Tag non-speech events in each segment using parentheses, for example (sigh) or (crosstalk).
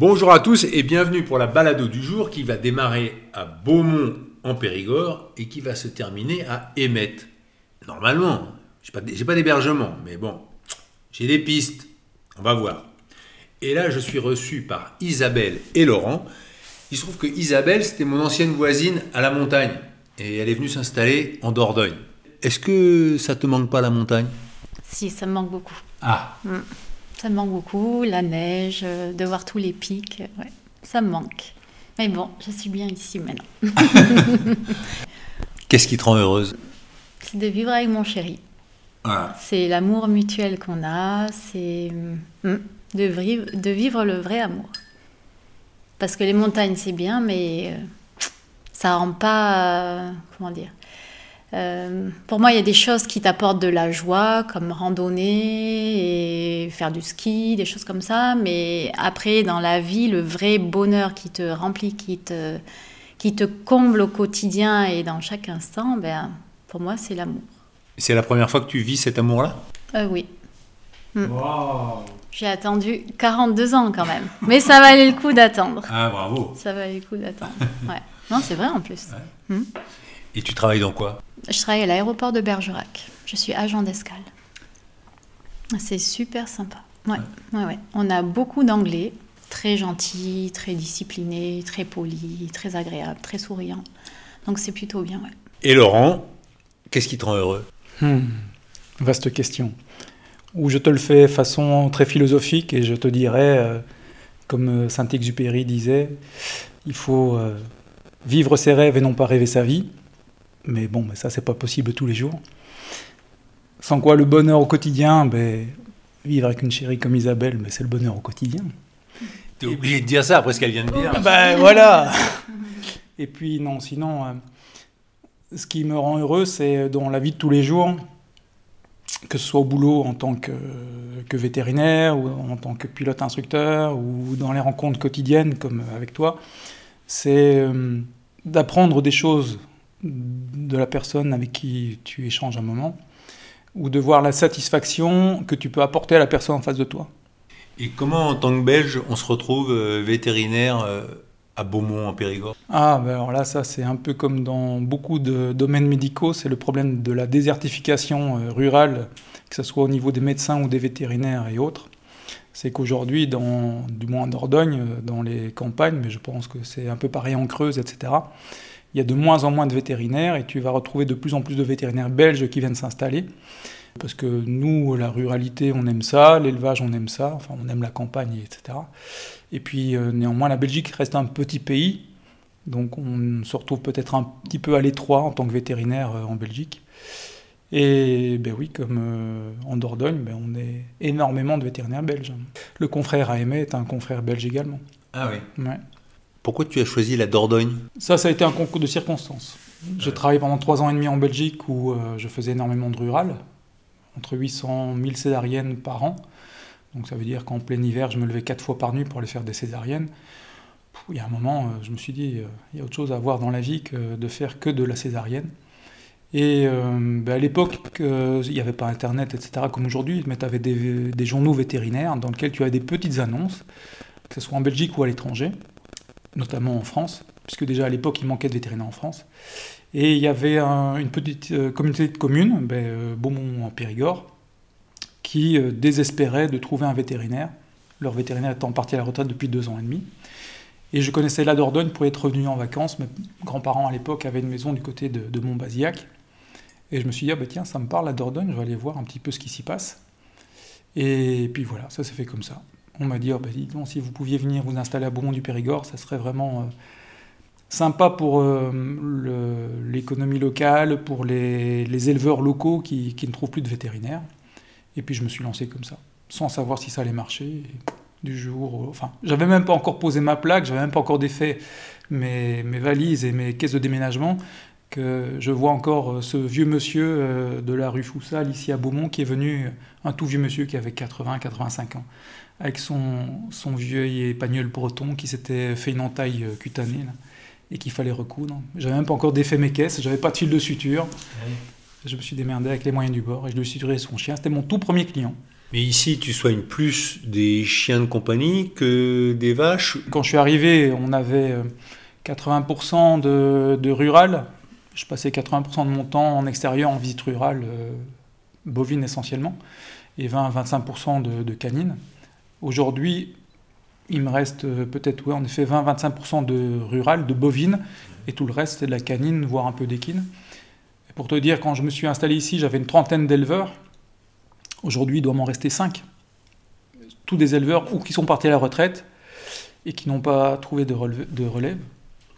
Bonjour à tous et bienvenue pour la balado du jour qui va démarrer à Beaumont en Périgord et qui va se terminer à Émette. Normalement, j'ai pas, j'ai pas d'hébergement, mais bon, j'ai des pistes. On va voir. Et là, je suis reçu par Isabelle et Laurent. Il se trouve que Isabelle, c'était mon ancienne voisine à la montagne. Et elle est venue s'installer en Dordogne. Est-ce que ça te manque pas la montagne? Si, ça me manque beaucoup. Ah, Ça me manque beaucoup, la neige, euh, de voir tous les pics. euh, Ouais, ça me manque. Mais bon, je suis bien ici maintenant. (laughs) qu'est-ce qui te rend heureuse? C'est de vivre avec mon chéri. Voilà. C'est l'amour mutuel qu'on a. C'est hum, de, vivre, de vivre le vrai amour. Parce que les montagnes, c'est bien, mais euh, ça rend pas. euh, comment dire Euh, Pour moi, il y a des choses qui t'apportent de la joie, comme randonner et faire du ski, des choses comme ça. Mais après, dans la vie, le vrai bonheur qui te remplit, qui te, qui te comble au quotidien et dans chaque instant, ben, pour moi, c'est l'amour. C'est la première fois que tu vis cet amour-là? Euh, oui. J'ai attendu 42 ans quand même. Mais ça valait le coup d'attendre. Ah, bravo. Ça valait le coup d'attendre. Ouais. Non, c'est vrai en plus. Et tu travailles dans quoi Je travaille à l'aéroport de Bergerac. Je suis agent d'escale. C'est super sympa. Ouais. Ouais, ouais. On a beaucoup d'anglais, très gentils, très disciplinés, très polis, très agréables, très souriants. Donc c'est plutôt bien, ouais. Et Laurent, qu'est-ce qui te rend heureux Hmm, Vaste question. Ou je te le fais façon très philosophique et je te dirais, euh, comme euh, Saint-Exupéry disait, il faut euh, vivre ses rêves et non pas rêver sa vie. Mais bon, mais ça, c'est pas possible tous les jours. Sans quoi le bonheur au quotidien, ben, vivre avec une chérie comme Isabelle, ben, c'est le bonheur au quotidien. T'es obligé de dire ça après ce qu'elle vient de dire. Ben voilà Et puis non, sinon, euh, ce qui me rend heureux, c'est dans la vie de tous les jours, que ce soit au boulot en tant que, que vétérinaire, ou en tant que pilote instructeur, ou dans les rencontres quotidiennes comme avec toi, c'est euh, d'apprendre des choses de la personne avec qui tu échanges un moment, ou de voir la satisfaction que tu peux apporter à la personne en face de toi. Et comment, en tant que Belge, on se retrouve euh, vétérinaire euh, à Beaumont en Périgord? Ah, ben alors là, ça, c'est un peu comme dans beaucoup de domaines médicaux, c'est le problème de la désertification euh, rurale, que ce soit au niveau des médecins ou des vétérinaires et autres. C'est qu'aujourd'hui, dans, du moins en Dordogne, dans les campagnes, mais je pense que c'est un peu pareil en Creuse, etc., il y a de moins en moins de vétérinaires et tu vas retrouver de plus en plus de vétérinaires belges qui viennent s'installer. Parce que nous, la ruralité, on aime ça, l'élevage, on aime ça, enfin, on aime la campagne, etc. Et puis, euh, néanmoins, la Belgique reste un petit pays, donc on se retrouve peut-être un petit peu à l'étroit en tant que vétérinaire euh, en Belgique. Et ben oui, comme euh, en Dordogne, ben on est énormément de vétérinaires belges. Le confrère AME est un confrère belge également. Ah oui. Ouais. Pourquoi tu as choisi la Dordogne? Ça, ça a été un concours de circonstances. J'ai travaillé pendant trois ans et demi en Belgique où euh, je faisais énormément de rural, entre 800 1000 césariennes par an. Donc ça veut dire qu'en plein hiver, je me levais quatre fois par nuit pour aller faire des césariennes. Il y a un moment, euh, je me suis dit, euh, il y a autre chose à voir dans la vie que de faire que de la césarienne. Et ben, à l'époque, il n'y avait pas Internet, etc., comme aujourd'hui, mais tu avais des, des journaux vétérinaires dans lesquels tu avais des petites annonces, que ce soit en Belgique ou à l'étranger, notamment en France, puisque déjà à l'époque, il manquait de vétérinaires en France. Et il y avait un- une petite euh, communauté de communes, ben, euh, Beaumont en Périgord, qui euh, désespérait de trouver un vétérinaire, leur vétérinaire étant parti à la retraite depuis deux ans et demi. Et je connaissais la Dordogne pour être revenu en vacances. Mes grands-parents à l'époque avaient une maison du côté de, de Montbazillac. Et je me suis dit, ah bah tiens, ça me parle la Dordogne, je vais aller voir un petit peu ce qui s'y passe. Et puis voilà, ça s'est fait comme ça. On m'a dit, ah bah si vous pouviez venir vous installer à Beaumont du Périgord, ça serait vraiment euh, sympa pour euh, l'économie locale, pour les, éleveurs locaux qui, ne trouvent plus de vétérinaires. Et puis je me suis lancé comme ça, sans savoir si ça allait marcher. Du jour, au- enfin, j'avais même pas encore posé ma plaque, j'avais même pas encore défait mes, mes valises et mes caisses de déménagement, que je vois encore euh, ce vieux monsieur de la rue Foussal, ici à Beaumont, qui est venu, un tout vieux monsieur qui avait 80-85 ans, avec son, son vieux pagnol breton qui s'était fait une entaille euh, cutanée, là, et qu'il fallait recoudre. J'avais même pas encore défait mes caisses, j'avais pas de fil de suture. Je me suis démerdé avec les moyens du bord et je lui ai suturé son chien. C'était mon tout premier client. Mais ici, tu soignes plus des chiens de compagnie que des vaches. Quand je suis arrivé, on avait 80% de, de, rural. Je passais 80% de mon temps en extérieur, en visite rurale, euh, bovine essentiellement, et 20-25% de, de canine. Aujourd'hui, il me reste euh, peut-être, ouais, en effet, 20-25% de rural, de bovine, et tout le reste, c'est de la canine, voire un peu d'équine. Et pour te dire, quand je me suis installé ici, j'avais une trentaine d'éleveurs. Aujourd'hui, il doit m'en rester 5. Tous des éleveurs ou qui sont partis à la retraite et qui n'ont pas trouvé de relève,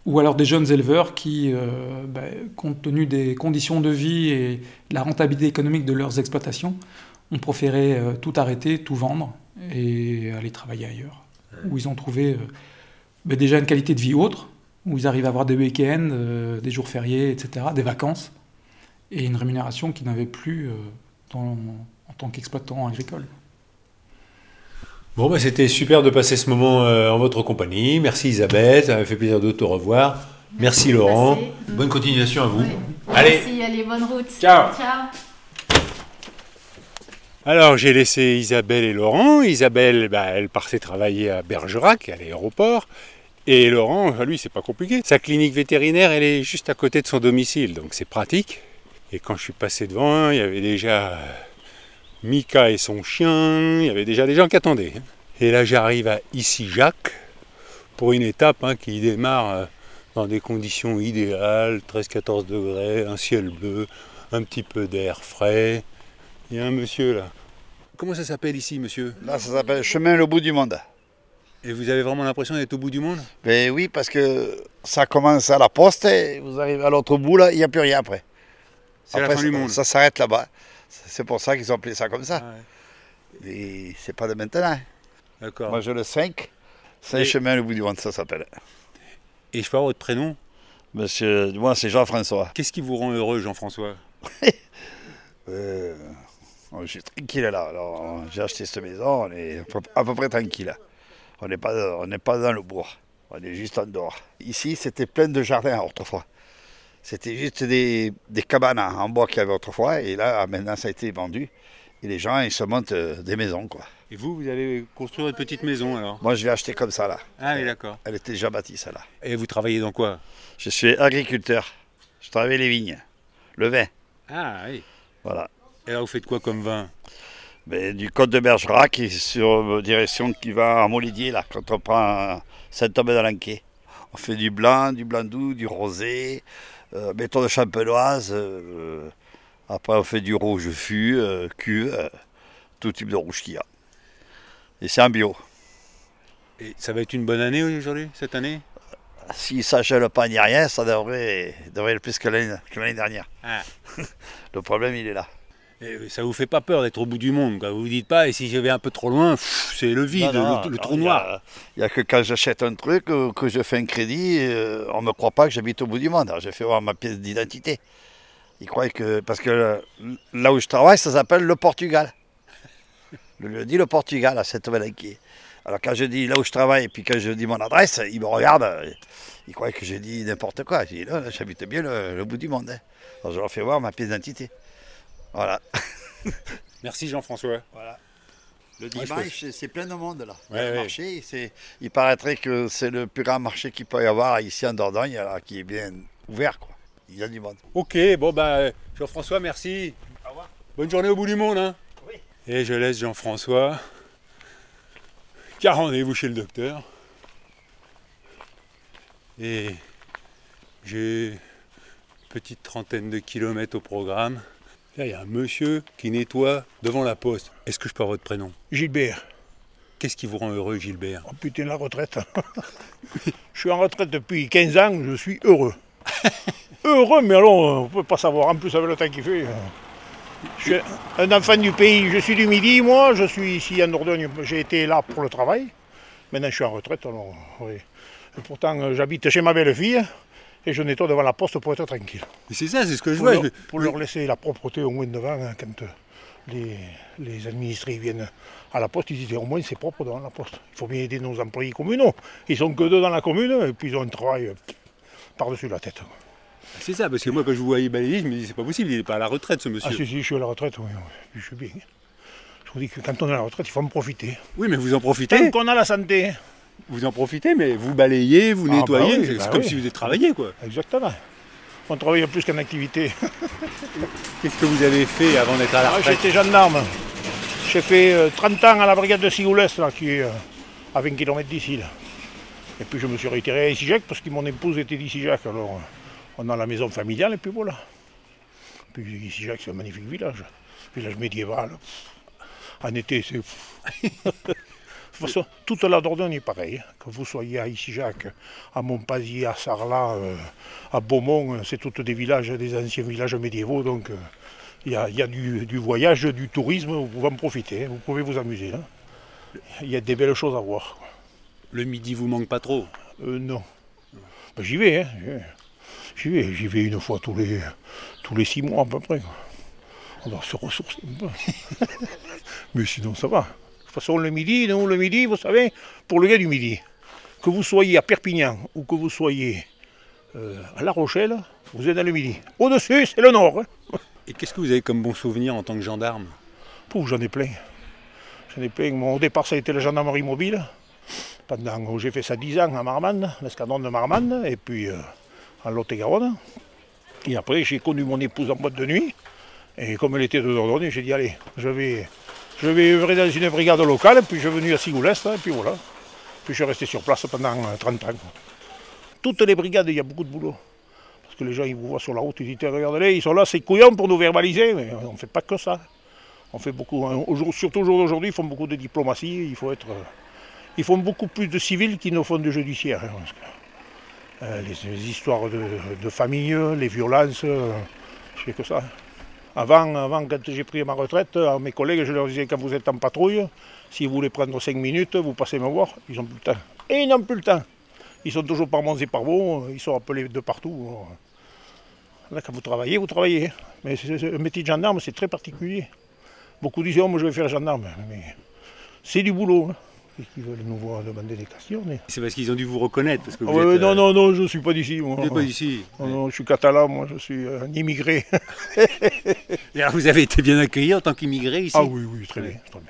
ou alors des jeunes éleveurs qui, euh, bah, compte tenu des conditions de vie et de la rentabilité économique de leurs exploitations, ont préféré euh, tout arrêter, tout vendre et aller travailler ailleurs, où ils ont trouvé euh, bah, déjà une qualité de vie autre, où ils arrivent à avoir des week-ends, des jours fériés, etc., des vacances, et une rémunération qu'ils n'avaient plus dans, en tant qu'exploitant agricole. Bon, bah, c'était super de passer ce moment euh, en votre compagnie. Merci Isabelle, ça m'a fait plaisir de te revoir. Merci Laurent. Bonne continuation à vous. Allez. Merci, allez, bonne route. Ciao. Ciao. Alors j'ai laissé Isabelle et Laurent. Isabelle, bah, elle partait travailler à Bergerac, à l'aéroport. Et Laurent, lui, c'est pas compliqué. Sa clinique vétérinaire, elle est juste à côté de son domicile, donc c'est pratique. Et quand je suis passé devant, il y avait déjà Mika et son chien, il y avait déjà des gens qui attendaient. Et là j'arrive à ici Jacques pour une étape hein, qui démarre euh, dans des conditions idéales, 13-14 degrés, un ciel bleu, un petit peu d'air frais. Il y a un monsieur là. Comment ça s'appelle ici, monsieur Là, ça s'appelle Chemin le bout du monde. Et vous avez vraiment l'impression d'être au bout du monde Ben oui, parce que ça commence à la poste et vous arrivez à l'autre bout, là, il n'y a plus rien après. C'est la fin du monde. Ça s'arrête là-bas. C'est pour ça qu'ils ont appelé ça comme ça. Et c'est pas de maintenant. D'accord. Moi, je le 5. Saint-Chemin, le bout du monde, ça s'appelle. Et je peux avoir votre prénom Monsieur, moi, c'est Jean-François. Qu'est-ce qui vous rend heureux, Jean-François? (laughs) Euh, Je suis tranquille là. Alors, j'ai acheté cette maison, on est à peu près tranquille. On n'est pas, on pas dans le bourg, on est juste en dehors. Ici, c'était plein de jardins autrefois. C'était juste des, cabanes en bois qu'il y avait autrefois. Et là, maintenant, ça a été vendu. Et les gens, ils se montent euh, des maisons, quoi. Et vous, vous allez construire une petite maison, alors? Moi, je l'ai acheter comme ça, là. Ah oui, d'accord. Elle était déjà bâtie, celle-là. Et vous travaillez dans quoi? Je suis agriculteur. Je travaille les vignes. Le vin. Ah oui. Voilà. Et là, vous faites quoi comme vin? Ben, Du Côte de Bergerac, qui est sur direction qui va à Molidier, là, quand on prend Saint-Thomas-d'Alenquet. On fait du blanc, du blanc doux, du rosé, euh, méthode champenoise. Euh, après, on fait du rouge fût, euh, cuve, tout type de rouge qu'il y a. Et c'est en bio. Et ça va être une bonne année aujourd'hui, cette année? Si ça ne gèle pas ni rien, ça devrait, devrait être plus que l'année dernière. Ah. (laughs) Le problème, il est là. Ça vous fait pas peur d'être au bout du monde Vous vous dites pas, et si je vais un peu trop loin, c'est le vide, le, trou noir. Il n'y a, que quand j'achète un truc, euh, que je fais un crédit, euh, on ne me croit pas que j'habite au bout du monde. j'ai fait voir ma pièce d'identité. Ils croient que. Parce que là où je travaille, ça s'appelle le Portugal. Le lieu dit le Portugal à cette qui Alors quand je dis là où je travaille et puis quand je dis mon adresse, ils me regardent, ils croient que j'ai dit n'importe quoi. Je dis là, j'habite bien le, bout du monde. Hein. Alors je leur fais voir ma pièce d'identité. Voilà. (laughs) Merci Jean-François. Voilà. Le dimanche, c'est plein de monde là. le marché, il paraîtrait que c'est le plus grand marché qu'il peut y avoir ici en Dordogne, qui est bien ouvert. Quoi. Il y a du monde. Ok, bon bah Jean-François, merci. Au revoir. Bonne journée au bout du monde. Hein. Oui. Et je laisse Jean-François car rendez-vous chez le docteur. Et j'ai une petite trentaine de kilomètres au programme. Là, il y a un monsieur qui nettoie devant la poste. Est-ce que je peux avoir votre prénom? Gilbert. Qu'est-ce qui vous rend heureux, Gilbert? Oh putain, la retraite. (laughs) je suis en retraite depuis 15 ans, je suis heureux. (laughs) heureux, mais alors, on ne peut pas savoir. En plus, avec le temps qu'il fait. Je suis un enfant du pays, je suis du Midi, moi, je suis ici en Dordogne, j'ai été là pour le travail. Maintenant, je suis en retraite, alors, oui. pourtant, j'habite chez ma belle-fille et je nettoie devant la poste pour être tranquille. C'est ça, c'est ce que je vois. Leur, pour leur laisser la propreté au moins devant hein, quand euh, les, administrés viennent à la poste, ils disent au moins c'est propre devant la poste. Il faut bien aider nos employés communaux. Ils sont que deux dans la commune et puis ils ont un travail euh, par-dessus la tête. C'est ça, parce que moi quand je vous voyais balayer, je me dis c'est pas possible, il n'est pas à la retraite ce monsieur. Ah si, si, je suis à la retraite, oui, je suis bien. Je vous dis que quand on est à la retraite, il faut en profiter. Oui, mais vous en Tant profitez. qu'on a la santé. Vous en profitez, mais vous balayez, vous Ah, nettoyez. bah oui, c'est bah comme oui. si vous êtes travaillé, quoi. Exactement. On travaille plus qu'en activité. (laughs) Qu'est-ce que vous avez fait avant d'être à la Ah, retraite J'étais gendarme. J'ai fait euh, 30 ans à la brigade de Sigoulès, là, qui est euh, à 20 km d'ici. là. Et puis je me suis retiré à Isijac parce que mon épouse était d'Isijac. Alors euh, on a la maison familiale et puis voilà. Puis Isijac, c'est un magnifique village. Village médiéval. En été, c'est. (laughs) Toute façon, toute la Dordogne est pareille. hein. Que vous soyez à Isijac, à Montpazier, à Sarlat, euh, à Beaumont, euh, c'est toutes des villages, des anciens villages médiévaux. Donc euh, il y a, il y a du, du voyage, du tourisme, vous pouvez en profiter, hein, vous pouvez vous amuser. hein. Il y a des belles choses à voir. Le midi vous manque pas trop? Euh, non. Ben, j'y vais, hein. j'y vais. J'y vais, une fois tous les, tous les six mois à peu près. On va se ressourcer un peu. (laughs) Mais sinon, ça va. De toute façon, le midi, nous, le midi, vous savez, pour le gars du midi, que vous soyez à Perpignan ou que vous soyez euh, à La Rochelle, vous êtes dans le midi. Au-dessus, c'est le nord. hein. Et qu'est-ce que vous avez comme bon souvenir en tant que gendarme? Pouf, j'en ai plein. J'en ai plein. Mon départ, ça a été la gendarmerie mobile. Pendant, j'ai fait ça 10 ans à Marmande, l'escadron de Marmande, et puis euh, en Lot-et-Garonne. Et après, j'ai connu mon épouse en boîte de nuit. Et comme elle était de Dordogne, j'ai dit, allez, je vais, je vais œuvrer dans une brigade locale. Puis je suis venu à Sigoulès, et puis voilà. Puis je suis resté sur place pendant euh, 30 ans. Toutes les brigades, il y a beaucoup de boulot. Parce que les gens, ils vous voient sur la route, ils disent, regardez, ils sont là, c'est couillon pour nous verbaliser, mais on ne fait pas que ça. On fait beaucoup, hein, surtout au jour ils font beaucoup de diplomatie, il faut être, euh, ils font beaucoup plus de civils qu'ils ne font de judiciaires. hein, euh, les, histoires de, famille, les violences, euh, je fais que ça. Avant, avant, quand j'ai pris ma retraite, à mes collègues, je leur disais quand vous êtes en patrouille, si vous voulez prendre 5 minutes, vous passez me voir, ils n'ont plus le temps. Et ils n'ont plus le temps. Ils sont toujours par Mons et par Vaux, ils sont appelés de partout. alors, Là, quand vous travaillez, vous travaillez. Mais le métier de gendarme, c'est très particulier. Beaucoup disent, oh, moi je vais faire gendarme. Mais c'est du boulot. Hein. Et qui veulent nous voir demander des questions. Mais... C'est parce qu'ils ont dû vous reconnaître. Parce que vous Ah ouais, êtes, non, euh, non, non, je ne suis pas d'ici. Moi. Vous n'êtes pas d'ici. Non, non, je suis catalan, moi, je suis euh, un immigré. (laughs) Et alors, vous avez été bien accueilli en tant qu'immigré ici ah oui, oui, très bien. très bien.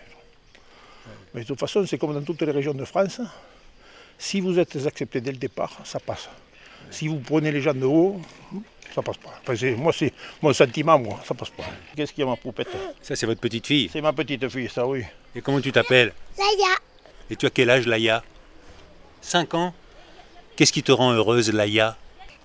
Mais de toute façon, c'est comme dans toutes les régions de France. Si vous êtes accepté dès le départ, ça passe. Si vous prenez les gens de haut, ça passe pas. Enfin, c'est- moi, c'est mon sentiment, moi, ça passe pas. Qu'est-ce qu'il y a, ma poupette? Ça, c'est votre petite fille. C'est ma petite fille, ça, oui. Et comment tu t'appelles? Laïa, Et tu as quel âge, Laïa 5 ans Qu'est-ce qui te rend heureuse, Laïa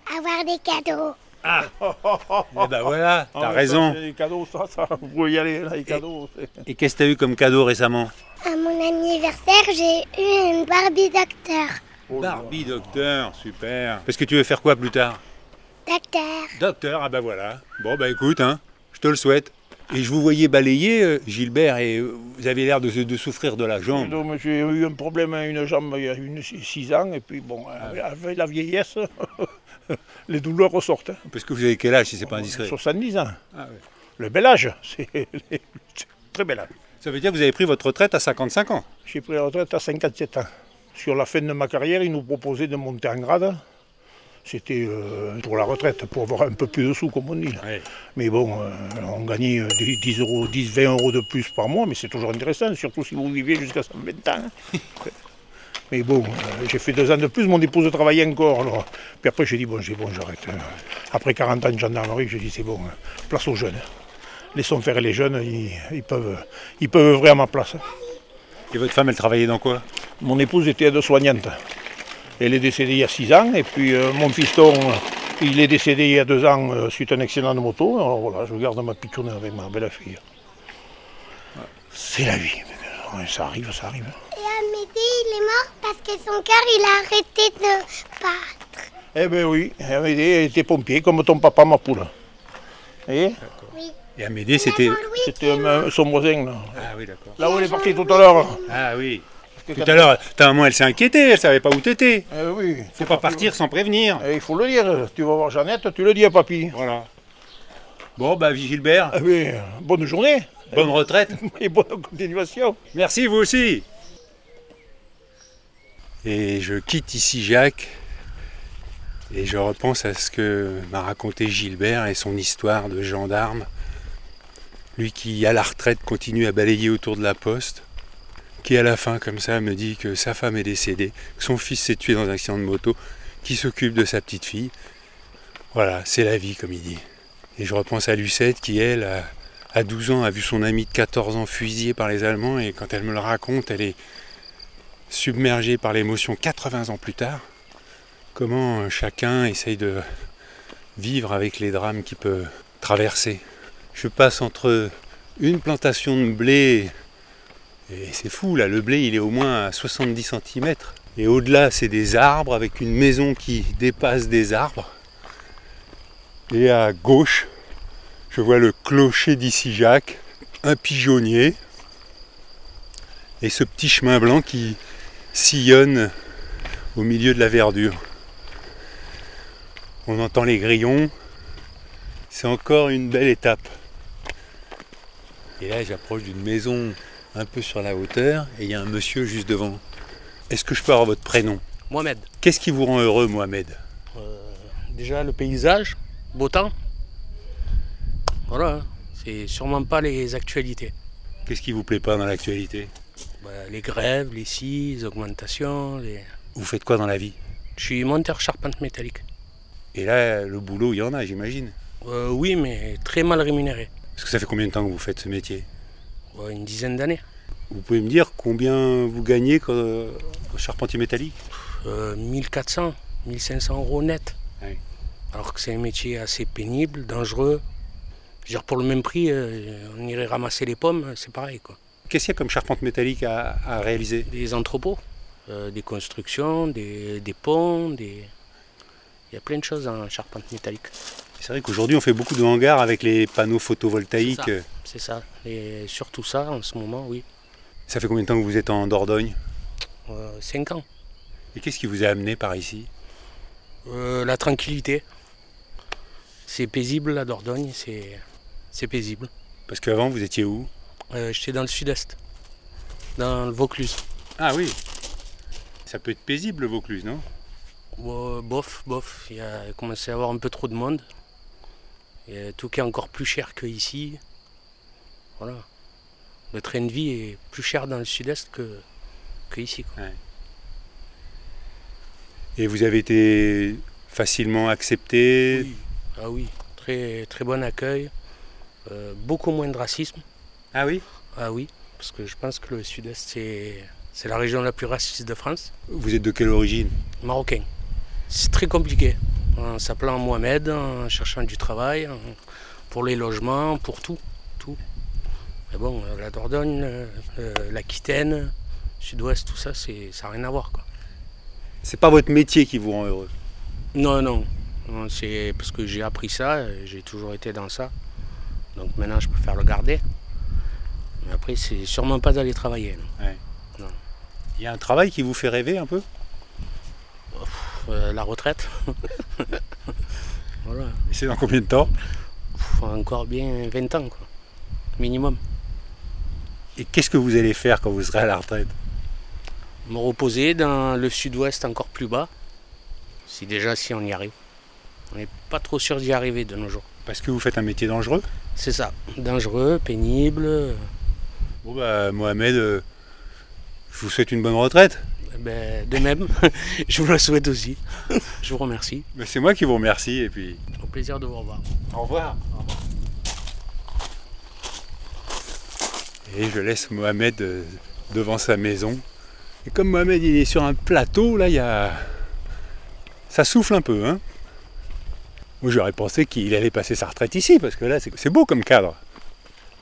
avoir des cadeaux. Eh ben voilà, t'as Ah ouais, raison. Les cadeaux, ça, ça, vous pouvez y aller, là, les cadeaux. Et qu'est-ce que t'as eu comme cadeau récemment À mon anniversaire, j'ai eu une Barbie docteur. Oh. Barbie docteur, super. Parce que tu veux faire quoi plus tard Docteur. Docteur, ah bah voilà. Bon bah écoute, hein, je te le souhaite. Et je vous voyais balayer, euh, Gilbert, et euh, vous avez l'air de, de souffrir de la jambe. Donc, J'ai eu un problème à une jambe il y a 6 ans, et puis bon, avec- avec la vieillesse, (laughs) les douleurs ressortent. hein. Parce que vous avez quel âge si c'est pas indiscret? 70 ans. Ah. Le bel âge, (laughs) c'est c'est très bel âge. Ça veut dire que vous avez pris votre retraite à 55 ans? J'ai pris la retraite à 57 ans. Sur la fin de ma carrière, ils nous proposaient de monter en grade. C'était euh, pour la retraite, pour avoir un peu plus de sous, comme on dit. Ouais. Mais bon, euh, on gagnait euh, 10 euros, 10, 20 euros de plus par mois, mais c'est toujours intéressant, surtout si vous vivez jusqu'à 120 ans. hein. (laughs) mais bon, euh, j'ai fait deux ans de plus, mon épouse travaillait encore. alors. Puis après, j'ai dit, bon, j'ai bon, j'arrête. euh. Après 40 ans de gendarmerie, j'ai dit, c'est bon, hein. place aux jeunes. Laissons faire les jeunes, ils, ils peuvent, ils peuvent œuvrer à ma place. Et votre femme, elle travaillait dans quoi? Mon épouse était aide-soignante. Elle est décédée il y a 6 ans, et puis euh, mon fiston, il est décédé il y a 2 ans euh, suite à un accident de moto. Alors voilà, je garde ma pitchoune avec ma belle fille. C'est la vie. Ouais, Ça arrive, ça arrive. Et Amédée, il est mort parce que son cœur, il a arrêté de battre. Eh ben oui, elle était pompier, comme ton papa, ma poule. Et Et Amédée, c'était... C'était son voisin, là. Ah oui, d'accord. Là où elle est partie tout à l'heure. Ah oui. Que Tout à l'heure, ta maman, elle s'est inquiétée, elle savait pas où t'étais. Eh oui. Faut pas partir sans prévenir. Eh, il faut le dire. Tu vas voir Jeannette, tu le dis à papy. Voilà. Bon, bah, Gilbert, Eh oui, bonne journée bonne retraite. (laughs) et bonne continuation. Merci, vous aussi. Et je quitte ici Jacques et je repense à ce que m'a raconté Gilbert et son histoire de gendarme. Lui qui, à la retraite, continue à balayer autour de la poste. Qui, à la fin, comme ça, me dit que sa femme est décédée, que son fils s'est tué dans un accident de moto, qui s'occupe de sa petite fille. Voilà, c'est la vie, comme il dit. Et je repense à Lucette qui, elle, à 12 ans, a vu son ami de 14 ans fusillé par les Allemands, et quand elle me le raconte, elle est submergée par l'émotion 80 ans plus tard. Comment chacun essaye de vivre avec les drames qu'il peut traverser. Je passe entre une plantation de blé, et c'est fou là, le blé il est au moins à 70 cm. Et au-delà c'est des arbres avec une maison qui dépasse des arbres. Et à gauche, je vois le clocher d'ici Jacques, un pigeonnier, et ce petit chemin blanc qui sillonne au milieu de la verdure. On entend les grillons, c'est encore une belle étape. Et là, j'approche d'une maison un peu sur la hauteur et il y a un monsieur juste devant. Est-ce que je peux avoir votre prénom? Mohamed, Qu'est-ce qui vous rend heureux, Mohamed? Déjà le paysage, beau temps. Voilà, hein. c'est sûrement pas les actualités. Qu'est-ce qui vous plaît pas dans l'actualité? Bah, les grèves, les scies, les augmentations. Les... Vous faites quoi dans la vie? Je suis monteur charpente métallique. Et là, le boulot, il y en a, j'imagine. Euh, oui, mais très mal rémunéré. Parce que ça fait combien de temps que vous faites ce métier? Une dizaine d'années. Vous pouvez me dire combien vous gagnez comme charpentier métallique Euh, 1400, 1500 euros net. Oui. Alors que c'est un métier assez pénible, dangereux. Je veux dire, pour le même prix, euh, on irait ramasser les pommes, c'est pareil. Quoi. Qu'est-ce qu'il y a comme charpente métallique à, à réaliser? Des entrepôts, euh, des constructions, des, des ponts, des... il y a plein de choses en charpente métallique. C'est vrai qu'aujourd'hui, on fait beaucoup de hangars avec les panneaux photovoltaïques. C'est C'est ça. Et surtout ça, en ce moment, oui. Ça fait combien de temps que vous êtes en Dordogne Euh, cinq ans. Et qu'est-ce qui vous a amené par ici Euh, la tranquillité. C'est paisible, la Dordogne, c'est, paisible. Parce qu'avant, vous étiez où Euh, j'étais dans le sud-est, dans le Vaucluse. Ah oui Ça peut être paisible, le Vaucluse, non? Bof, bof, il a commencé à y avoir un peu trop de monde. Et tout qui est encore plus cher qu'ici. Voilà. Le train de vie est plus cher dans le sud-est que, que ici. quoi. Et vous avez été facilement accepté? Oui. Ah oui, très, très bon accueil. Euh, beaucoup moins de racisme. Ah oui? Ah oui, parce que je pense que le sud-est, c'est, c'est la région la plus raciste de France. Vous êtes de quelle origine? Marocain. C'est très compliqué. En s'appelant Mohamed, en cherchant du travail, pour les logements, pour tout. tout. Mais bon, euh, la Dordogne, euh, euh, l'Aquitaine, Sud-Ouest, tout ça, c'est, ça n'a rien à voir. Quoi. C'est pas votre métier qui vous rend heureux? Non, non. Non, C'est parce que j'ai appris ça, j'ai toujours été dans ça. Donc maintenant, je préfère le garder. Mais après, c'est sûrement pas d'aller travailler. non. Il y a un travail qui vous fait rêver un peu? Euh, la retraite. (laughs) voilà. Et c'est dans combien de temps? Pff, encore bien 20 ans, quoi. Minimum. Et qu'est-ce que vous allez faire quand vous serez à la retraite? Me reposer dans le sud-ouest encore plus bas. Si déjà, si on y arrive. On n'est pas trop sûr d'y arriver de nos jours. Parce que vous faites un métier dangereux? C'est ça. Dangereux, pénible. Bon bah Mohamed, euh, je vous souhaite une bonne retraite. Ben, de même, (laughs) je vous le souhaite aussi. je vous remercie. Bah, c'est moi qui vous remercie et puis Au plaisir de vous revoir. au revoir. Et je laisse Mohamed euh, devant sa maison. Et comme Mohamed il est sur un plateau, là il y a... Ça souffle un peu, hein Moi j'aurais pensé qu'il allait passer sa retraite ici, parce que là c'est beau comme cadre.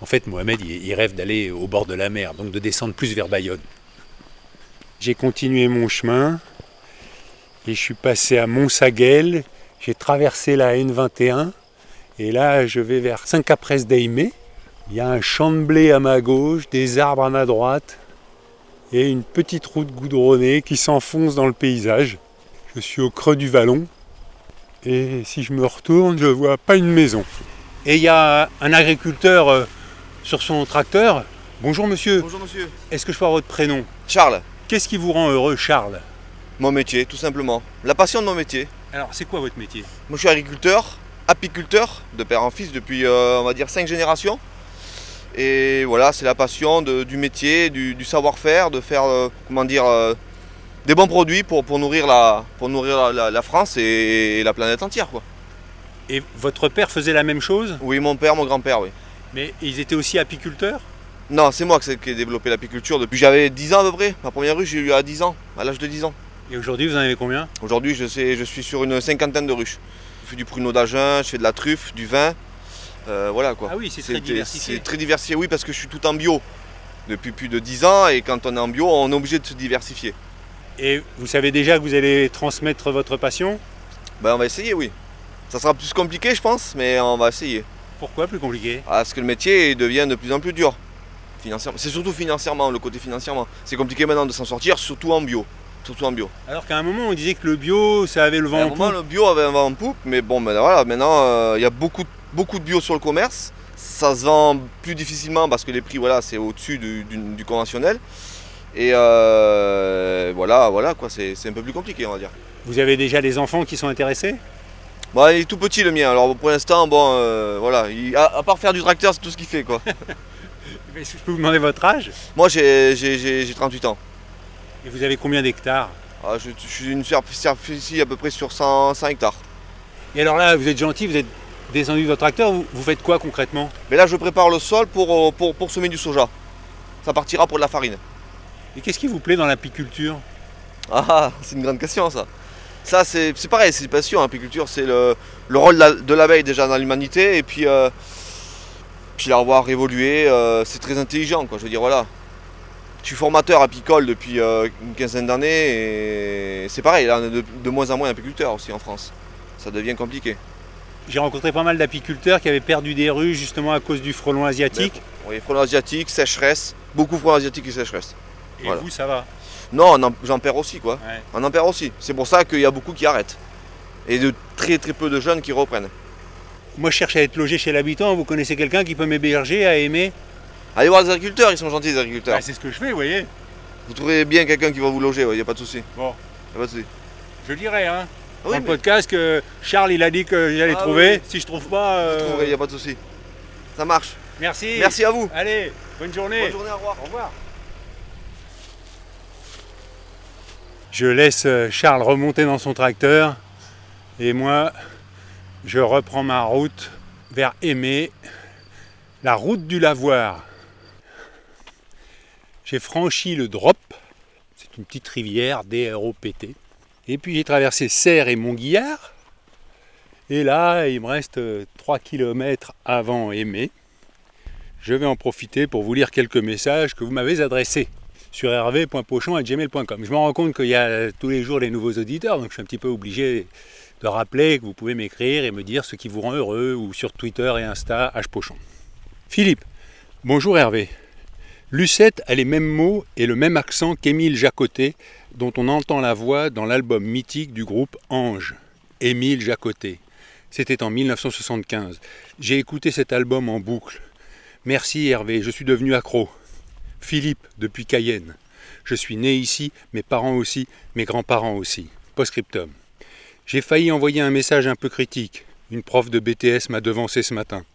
En fait Mohamed il rêve d'aller au bord de la mer, donc de descendre plus vers Bayonne. J'ai continué mon chemin et je suis passé à Montsaguel, j'ai traversé la N21 et là je vais vers Saint-Caprès-d'Aimé. Il y a un champ de blé à ma gauche, des arbres à ma droite et une petite route goudronnée qui s'enfonce dans le paysage. Je suis au creux du vallon et si je me retourne, je vois pas une maison. Et il y a un agriculteur euh, sur son tracteur. Bonjour monsieur, Bonjour monsieur. est-ce que je peux avoir votre prénom? Charles, Qu'est-ce qui vous rend heureux Charles mon métier, tout simplement. La passion de mon métier. Alors c'est quoi votre métier Moi je suis agriculteur, apiculteur, de père en fils depuis, euh, on va dire, 5 générations. Et voilà, c'est la passion de- du métier, du, du savoir-faire, de faire, euh, comment dire, euh, des bons produits pour, pour nourrir, la, pour nourrir la, la- la France et, la planète entière. Quoi. Et votre père faisait la même chose? Oui, mon père, mon grand-père, oui. Mais ils étaient aussi apiculteurs? Non, c'est moi qui ai- développé l'apiculture depuis j'avais 10 ans à peu près. Ma première ruche, j'ai eu à 10 ans, à l'âge de 10 ans. Et aujourd'hui, vous en avez combien? Aujourd'hui, je, sais, je suis sur une cinquantaine de ruches. Je fais du pruneau d'Agen, je fais de la truffe, du vin. euh, voilà quoi. Ah oui, c'est très diversifié. C'est très diversifié, oui, parce que je suis tout en bio depuis plus de 10 ans et quand on est en bio, on est obligé de se diversifier. Et vous savez déjà que vous allez transmettre votre passion? Ben, on va essayer, oui. Ça sera plus compliqué, je pense, mais on va essayer. Pourquoi plus compliqué? Parce que le métier devient de plus en plus dur. Financièrement. C'est surtout financièrement, le côté financièrement. C'est compliqué maintenant de s'en sortir, surtout en bio. Surtout en bio. Alors qu'à un moment, on disait que le bio, ça avait le vent À un en moment, poupe. le bio avait un vent en poupe, mais bon, ben voilà, maintenant, euh, il y a beaucoup, beaucoup de bio sur le commerce. Ça se vend plus difficilement parce que les prix, voilà, c'est au-dessus du, du- du conventionnel. Et euh, voilà, voilà, quoi, c'est c'est un peu plus compliqué, on va dire. Vous avez déjà des enfants qui sont intéressés? Bon, il est tout petit le mien, alors pour l'instant, bon, euh, voilà, il- à, à part faire du tracteur, c'est tout ce qu'il fait, quoi. (laughs) Est-ce que je peux vous demander votre âge? Moi, j'ai j'ai- j'ai- j'ai 38 ans. Et vous avez combien d'hectares? Ah, je, je suis une superficie à peu près sur 100, 100 hectares. Et alors là, vous êtes gentil, vous êtes descendu de votre tracteur, vous, vous faites quoi concrètement? Mais là, je prépare le sol pour, euh, pour, pour semer du soja. Ça partira pour de la farine. Et qu'est-ce qui vous plaît dans l'apiculture? Ah, c'est une grande question ça. Ça, c'est pareil, c'est passion. L'apiculture, c'est le, le rôle de l'abeille déjà dans l'humanité. Et puis, euh, puis la revoir évoluer, euh, c'est très intelligent. Quoi. Je veux dire, voilà. Je suis formateur apicole depuis euh, une quinzaine d'années. Et c'est pareil, là, on est de, de moins en moins d'apiculteurs aussi en France. Ça devient compliqué. J'ai rencontré pas mal d'apiculteurs qui avaient perdu des rues justement à cause du frelon asiatique. Oui, frelons asiatiques, sécheresse. Beaucoup de frelons asiatiques et sécheresse. Et voilà. vous, ça va? Non, on en- j'en perds aussi, quoi. Ouais. On en perd aussi. C'est pour ça qu'il y a beaucoup qui arrêtent. Et de très très peu de jeunes qui reprennent. Moi, je cherche à être logé chez l'habitant. Vous connaissez quelqu'un qui peut m'héberger, à aimer Allez voir les agriculteurs, ils sont gentils les agriculteurs. Bah, C'est ce que je fais, vous voyez. Vous trouverez bien quelqu'un qui va vous loger, il n'y a pas de souci. Bon. Y a pas de souci. Je dirais, hein, Ah dans oui, le mais podcast que Charles, il a dit que j'allais Ah trouver. oui. Si je trouve pas. vous euh, trouverez, il n'y a pas de souci. Ça marche. Merci. Merci à vous. Allez, bonne journée. Bonne journée, au revoir. Au revoir. Je laisse euh, Charles remonter dans son tracteur et moi, je reprends ma route vers Aimé, la route du lavoir. J'ai franchi le Drop, c'est une petite rivière D-R-O-P-T. Et puis j'ai traversé Serre et Montguillard. Et là, il me reste 3 km avant Aimé je vais en profiter pour vous lire quelques messages que vous m'avez adressés sur hervé.pochon.gmail.com. Je me rends compte qu'il y a tous les jours des nouveaux auditeurs, donc je suis un petit peu obligé de rappeler que vous pouvez m'écrire et me dire ce qui vous rend heureux, ou sur Twitter et Insta, hpochon. Philippe, bonjour Hervé. Lucette a les mêmes mots et le même accent qu'Émile Jacotet, dont on entend la voix dans l'album mythique du groupe Ange. Émile Jacotet. C'était en 1975. J'ai écouté cet album en boucle. Merci Hervé, je suis devenu accro. Philippe, depuis Cayenne. Je suis né ici, mes parents aussi, mes grands-parents aussi. Postscriptum. J'ai failli envoyer un message un peu critique. Une prof de BTS m'a devancé ce matin.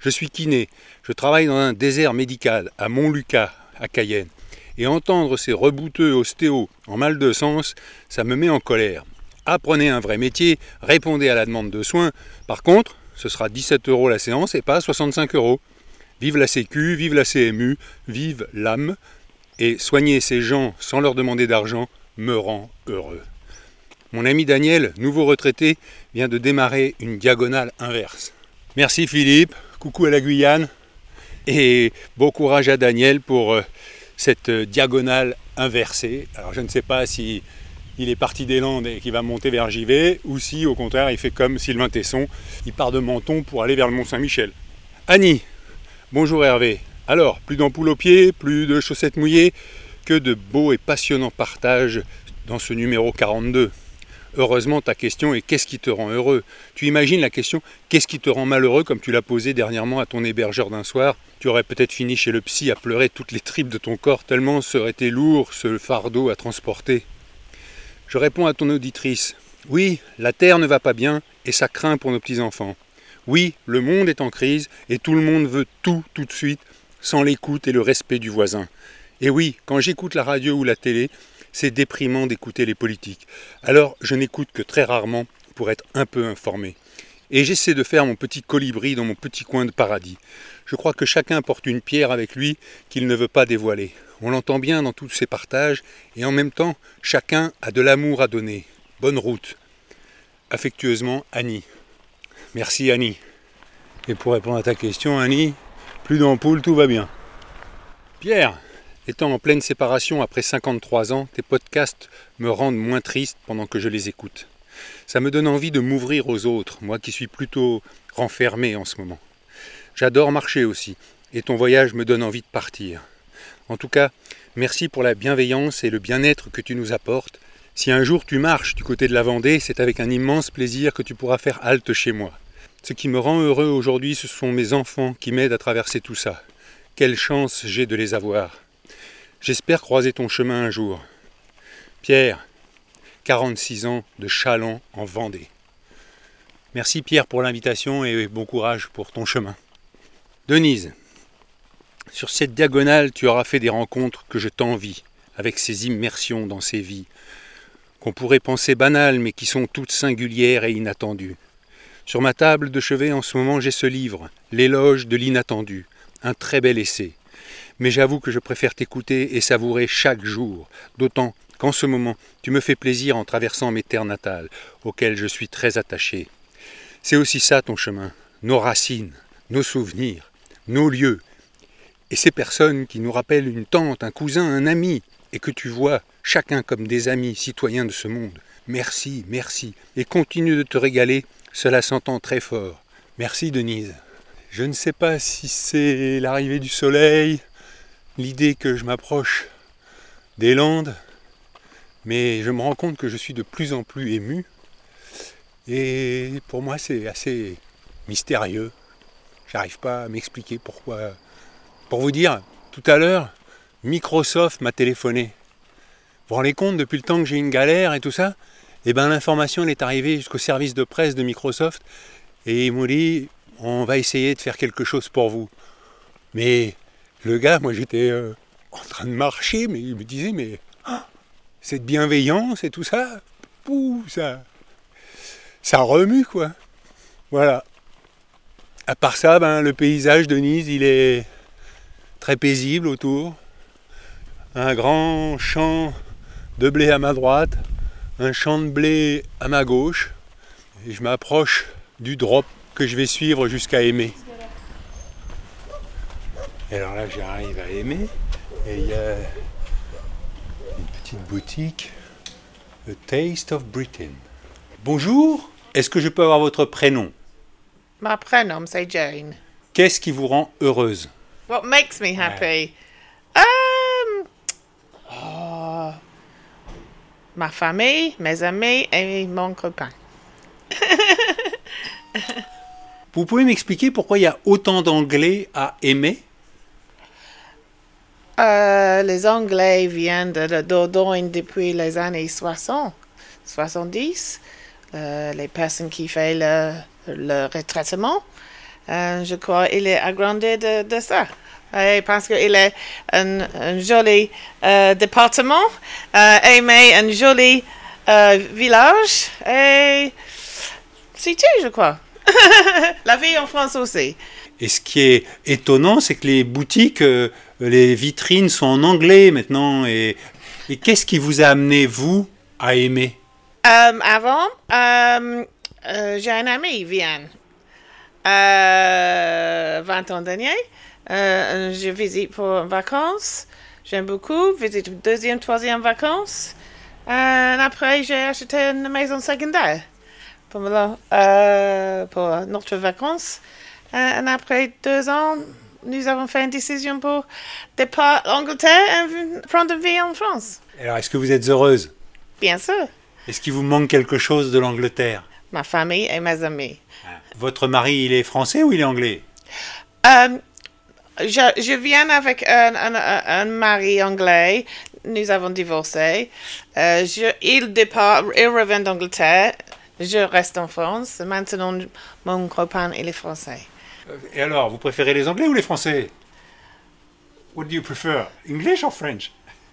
Je suis kiné. Je travaille dans un désert médical à Montlucas, à Cayenne. Et entendre ces rebouteux ostéos en mal de sens, ça me met en colère. Apprenez un vrai métier, répondez à la demande de soins. Par contre, ce sera 17 euros la séance et pas 65 euros. Vive la Sécu, vive la CMU, vive l'âme. Et soigner ces gens sans leur demander d'argent me rend heureux. Mon ami Daniel, nouveau retraité, vient de démarrer une diagonale inverse. Merci Philippe, coucou à la Guyane et bon courage à Daniel pour euh, cette diagonale inversée. Alors je ne sais pas si il est parti des Landes et qu'il va monter vers Givet ou si au contraire il fait comme Sylvain Tesson, il part de Menton pour aller vers le Mont Saint-Michel. Annie, bonjour Hervé. Alors, plus d'ampoules aux pieds, plus de chaussettes mouillées, que de beaux et passionnants partages dans ce numéro 42. Heureusement, ta question est qu'est-ce qui te rend heureux? Tu imagines la question qu'est-ce qui te rend malheureux comme tu l'as posée dernièrement à ton hébergeur d'un soir? Tu aurais peut-être fini chez le psy à pleurer toutes les tripes de ton corps tellement serait lourd ce fardeau à transporter. Je réponds à ton auditrice. Oui, la terre ne va pas bien et ça craint pour nos petits-enfants. Oui, le monde est en crise et tout le monde veut tout tout de suite sans l'écoute et le respect du voisin. Et oui, quand j'écoute la radio ou la télé, c'est déprimant d'écouter les politiques. Alors je n'écoute que très rarement pour être un peu informé. Et j'essaie de faire mon petit colibri dans mon petit coin de paradis. Je crois que chacun porte une pierre avec lui qu'il ne veut pas dévoiler. On l'entend bien dans tous ses partages, et en même temps, chacun a de l'amour à donner. Bonne route. Affectueusement, Annie. Merci Annie. Et pour répondre à ta question, Annie, plus d'ampoule, tout va bien. Pierre, étant en pleine séparation après 53 ans, tes podcasts me rendent moins triste pendant que je les écoute. Ça me donne envie de m'ouvrir aux autres, moi qui suis plutôt renfermé en ce moment. J'adore marcher aussi, et ton voyage me donne envie de partir. En tout cas, merci pour la bienveillance et le bien-être que tu nous apportes. Si un jour tu marches du côté de la Vendée, c'est avec un immense plaisir que tu pourras faire halte chez moi. Ce qui me rend heureux aujourd'hui, ce sont mes enfants qui m'aident à traverser tout ça. Quelle chance j'ai de les avoir. J'espère croiser ton chemin un jour. Pierre, 46 ans de Chaland en Vendée. Merci Pierre pour l'invitation et bon courage pour ton chemin. Denise, sur cette diagonale, tu auras fait des rencontres que je t'envie, avec ces immersions dans ces vies, qu'on pourrait penser banales mais qui sont toutes singulières et inattendues. Sur ma table de chevet en ce moment j'ai ce livre, L'éloge de l'inattendu, un très bel essai. Mais j'avoue que je préfère t'écouter et savourer chaque jour, d'autant qu'en ce moment tu me fais plaisir en traversant mes terres natales, auxquelles je suis très attaché. C'est aussi ça ton chemin, nos racines, nos souvenirs, nos lieux, et ces personnes qui nous rappellent une tante, un cousin, un ami, et que tu vois chacun comme des amis citoyens de ce monde. Merci, merci, et continue de te régaler cela s'entend très fort. Merci Denise. Je ne sais pas si c'est l'arrivée du soleil, l'idée que je m'approche des Landes, mais je me rends compte que je suis de plus en plus ému. Et pour moi, c'est assez mystérieux. J'arrive pas à m'expliquer pourquoi. Pour vous dire, tout à l'heure, Microsoft m'a téléphoné. Vous vous rendez compte, depuis le temps que j'ai une galère et tout ça, eh ben l'information est arrivée jusqu'au service de presse de Microsoft et ils m'ont dit on va essayer de faire quelque chose pour vous. Mais le gars, moi j'étais euh, en train de marcher, mais il me disait mais ah, cette bienveillance et tout ça, ça, ça remue quoi. Voilà. À part ça, ben, le paysage de Nice, il est très paisible autour. Un grand champ de blé à ma droite, un champ de blé à ma gauche et je m'approche du drop que je vais suivre jusqu'à Aimer. Et alors là j'arrive à Aimer et il y a une petite boutique, The Taste of Britain. Bonjour, est-ce que je peux avoir votre prénom? Mon prénom c'est Jane. Qu'est-ce qui vous rend heureuse? What makes me happy? Um, oh, ma famille, mes amis et mon copain. (laughs) Vous pouvez m'expliquer pourquoi il y a autant d'anglais à aimer? Euh, les Anglais viennent de la Dordogne depuis les années 60, 70. Euh, les personnes qui font le, le retraitement, euh, je crois qu'il est agrandi de, ça. Et parce qu'il est un, joli département, euh, aimé un joli euh, village, et c'est tout, je crois. (laughs) La vie en France aussi. Et ce qui est étonnant, c'est que les boutiques, les vitrines sont en anglais maintenant. Et, qu'est-ce qui vous a amené, vous, à aimer? Euh, avant, euh, euh, j'ai un ami, Vienne. Euh, 20 ans dernier. Je visite pour vacances. J'aime beaucoup. Visite deuxième, troisième vacances. Après, j'ai acheté une maison secondaire pour, pour notre vacances. Et après deux ans, nous avons fait une décision pour départ Angleterre et prendre une vie en France. Alors, est-ce que vous êtes heureuse? Bien sûr. Est-ce qu'il vous manque quelque chose de l'Angleterre? Ma famille et mes amis. Votre mari, il est français ou il est anglais? Euh, je, je viens avec un, un, un- un mari anglais. Nous avons divorcé. Euh, je, il départ, il revient d'Angleterre. Je reste en France. Maintenant, mon copain, il est français. Et alors, vous préférez les anglais ou les français? What do you prefer, English or French?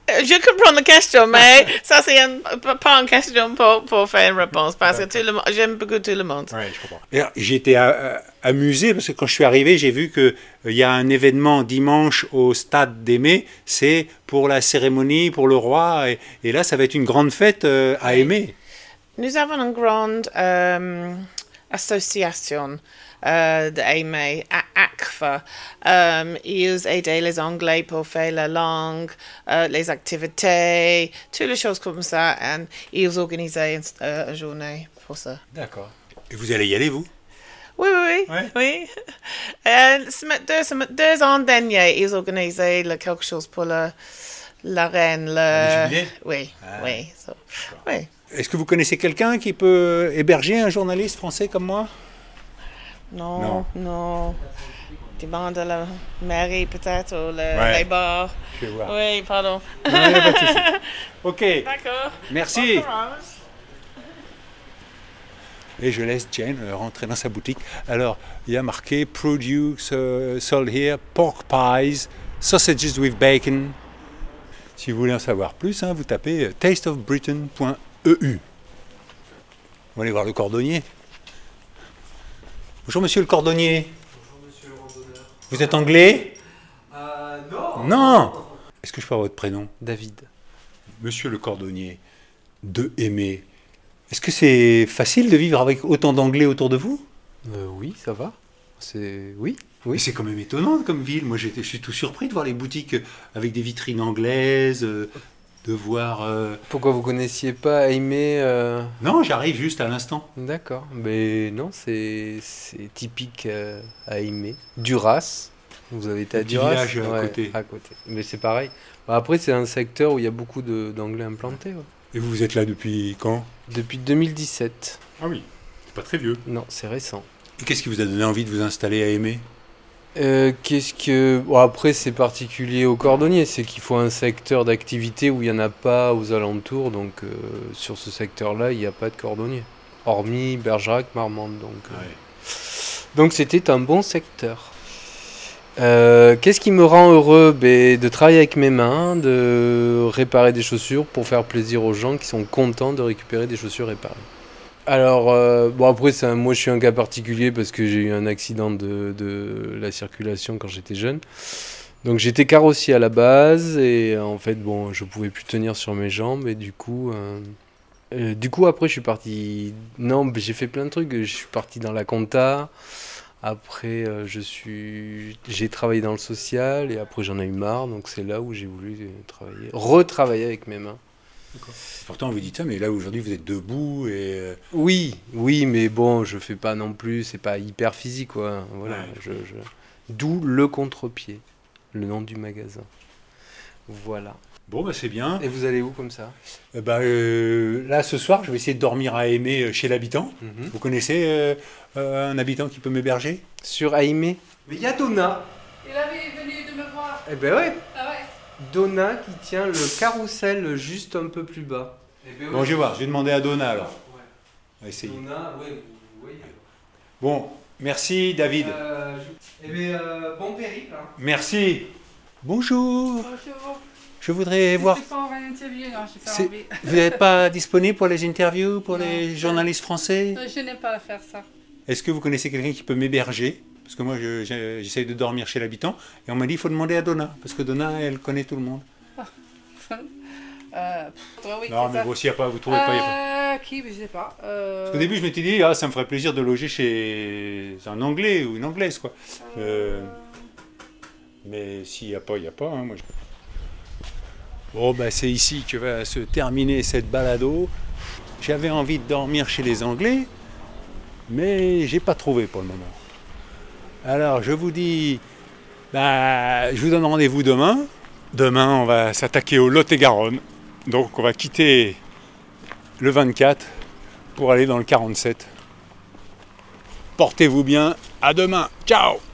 Euh, Je comprends la question, (laughs) mais ça, c'est un- pas une question pour, pour faire une réponse, parce que tout le monde- j'aime beaucoup tout le monde. Ouais, je comprends. Et alors, J'ai été euh, amusé parce que quand je suis arrivé, j'ai vu qu'il y a un événement dimanche au stade d'Aimé. C'est pour la cérémonie, pour le roi. Et, et là, ça va être une grande fête euh, à Aimé. Nous avons une grande euh, association euh, d'AIME, à ACFA. Euh, ils aident les Anglais pour faire la langue, euh, les activités, toutes les choses comme ça. Et ils organisent une, euh, une journée pour ça. D'accord. Et vous allez y aller, vous? Oui, oui, oui. oui. (laughs) Deux, deux ans derniers, ils organisaient le- quelque chose pour la, la reine. Le... Le Oui, oui. so, oui. Est-ce que vous connaissez quelqu'un qui peut héberger un journaliste français comme moi? Non, Non. non. Demande à la mairie peut-être ou le, Ouais. Je. Oui, pardon. Non, pas. (laughs) Ok. D'accord. Merci. Et je laisse Jane euh, rentrer dans sa boutique. Alors, il y a marqué Produce euh, sold here, pork pies, sausages with bacon. Si vous voulez en savoir plus, hein, vous tapez euh, tasteofbritain.eu. On va aller voir le cordonnier. Bonjour monsieur le cordonnier. Vous êtes anglais? Non Non Est-ce que je peux avoir votre prénom? David. Monsieur le cordonnier de Aimé. Est-ce que c'est facile de vivre avec autant d'anglais autour de vous? Euh, oui, ça va. C'est oui, c'est quand même étonnant comme ville. Moi, je suis tout surpris de voir les boutiques avec des vitrines anglaises, euh, de voir. euh, Pourquoi vous connaissiez pas Aimé euh, Non, j'arrive juste à l'instant. D'accord. Mais non, c'est typique euh, à Aimé. Duras. Vous avez été à Duras village à côté. À côté. Mais c'est pareil. Bah, après, c'est un secteur où il y a beaucoup d'anglais implantés. ouais. Et vous, vous êtes là depuis quand? Depuis 2017. Ah oui, c'est pas très vieux. Non, c'est récent. Et qu'est-ce qui vous a donné envie de vous installer à Aimé? Euh, Qu'est-ce que. Bon, après, c'est particulier aux cordonniers, c'est qu'il faut un secteur d'activité où il n'y en a pas aux alentours. Donc, euh, sur ce secteur-là, il n'y a pas de cordonniers. Hormis Bergerac, Marmande. Donc, euh, donc c'était un bon secteur. Qu'est-ce qui me rend heureux? Ben, De travailler avec mes mains, de réparer des chaussures pour faire plaisir aux gens qui sont contents de récupérer des chaussures réparées. Alors, euh, bon après, un- moi je suis un cas particulier parce que j'ai eu un accident de, de la circulation quand j'étais jeune. Donc j'étais carrossier à la base et en fait, bon, je pouvais plus tenir sur mes jambes et du coup... euh, euh, du coup, après, je suis parti... Non, j'ai fait plein de trucs. Je suis parti dans la compta. Après, euh, je suis... j'ai travaillé dans le social et après, j'en ai eu marre. Donc c'est là où j'ai voulu euh, travailler, retravailler avec mes mains. Pourtant, vous dites ça, mais là, aujourd'hui, vous êtes debout et. euh, Oui, oui, mais bon, je fais pas non plus, c'est pas hyper physique, quoi. Voilà, Ouais. je, je- D'où le contre-pied, le nom du magasin. Voilà. Bon, bah, c'est bien. Et vous allez où comme ça? Euh, bah, euh, là, ce soir, je vais essayer de dormir à Aimé euh, chez l'habitant. Mhm. Vous connaissez euh, euh, un habitant qui peut m'héberger? Sur Aimé? Mais il y a Donna Il avait venu de me voir. Eh ben ouais Ah ouais Donna qui tient le carrousel juste un peu plus bas. Eh ben Bon, je vais voir, je vais demander à Donna alors. On va essayer. Donna, ouais, vous voyez. Bon, merci David. Euh, je- Eh ben, euh, bon périple. hein. Merci. Bonjour. Bonjour. Je voudrais voir. Je suis pas en interview, non, j'ai pas envie. (laughs) Vous n'êtes pas disponible pour les interviews, pour les journalistes français? Non, Je n'aime pas faire ça. Est-ce que vous connaissez quelqu'un qui peut m'héberger? Parce que moi, je- je- j'essaye de dormir chez l'habitant. Et on m'a dit il faut demander à Donna. Parce que Donna, elle connaît tout le monde. (laughs) Euh, pff, ouais, oui, non, mais ça. bon, s'il n'y a pas, vous trouvez pas. y a pas. Euh, qui, je sais pas. Euh, Parce qu'au début, je m'étais dit, ah, ça me ferait plaisir de loger chez un Anglais ou une Anglaise, quoi. Mais s'il n'y a pas, il n'y a pas. hein, moi, je- Bon, bah, c'est ici que va se terminer cette balado. J'avais envie de dormir chez les Anglais, mais j'ai pas trouvé pour le moment. Alors, je vous dis, bah, je vous donne rendez-vous demain. Demain, on va s'attaquer au Lot-et-Garonne. Donc, on va quitter le 24 pour aller dans le 47. Portez-vous bien, à demain, ciao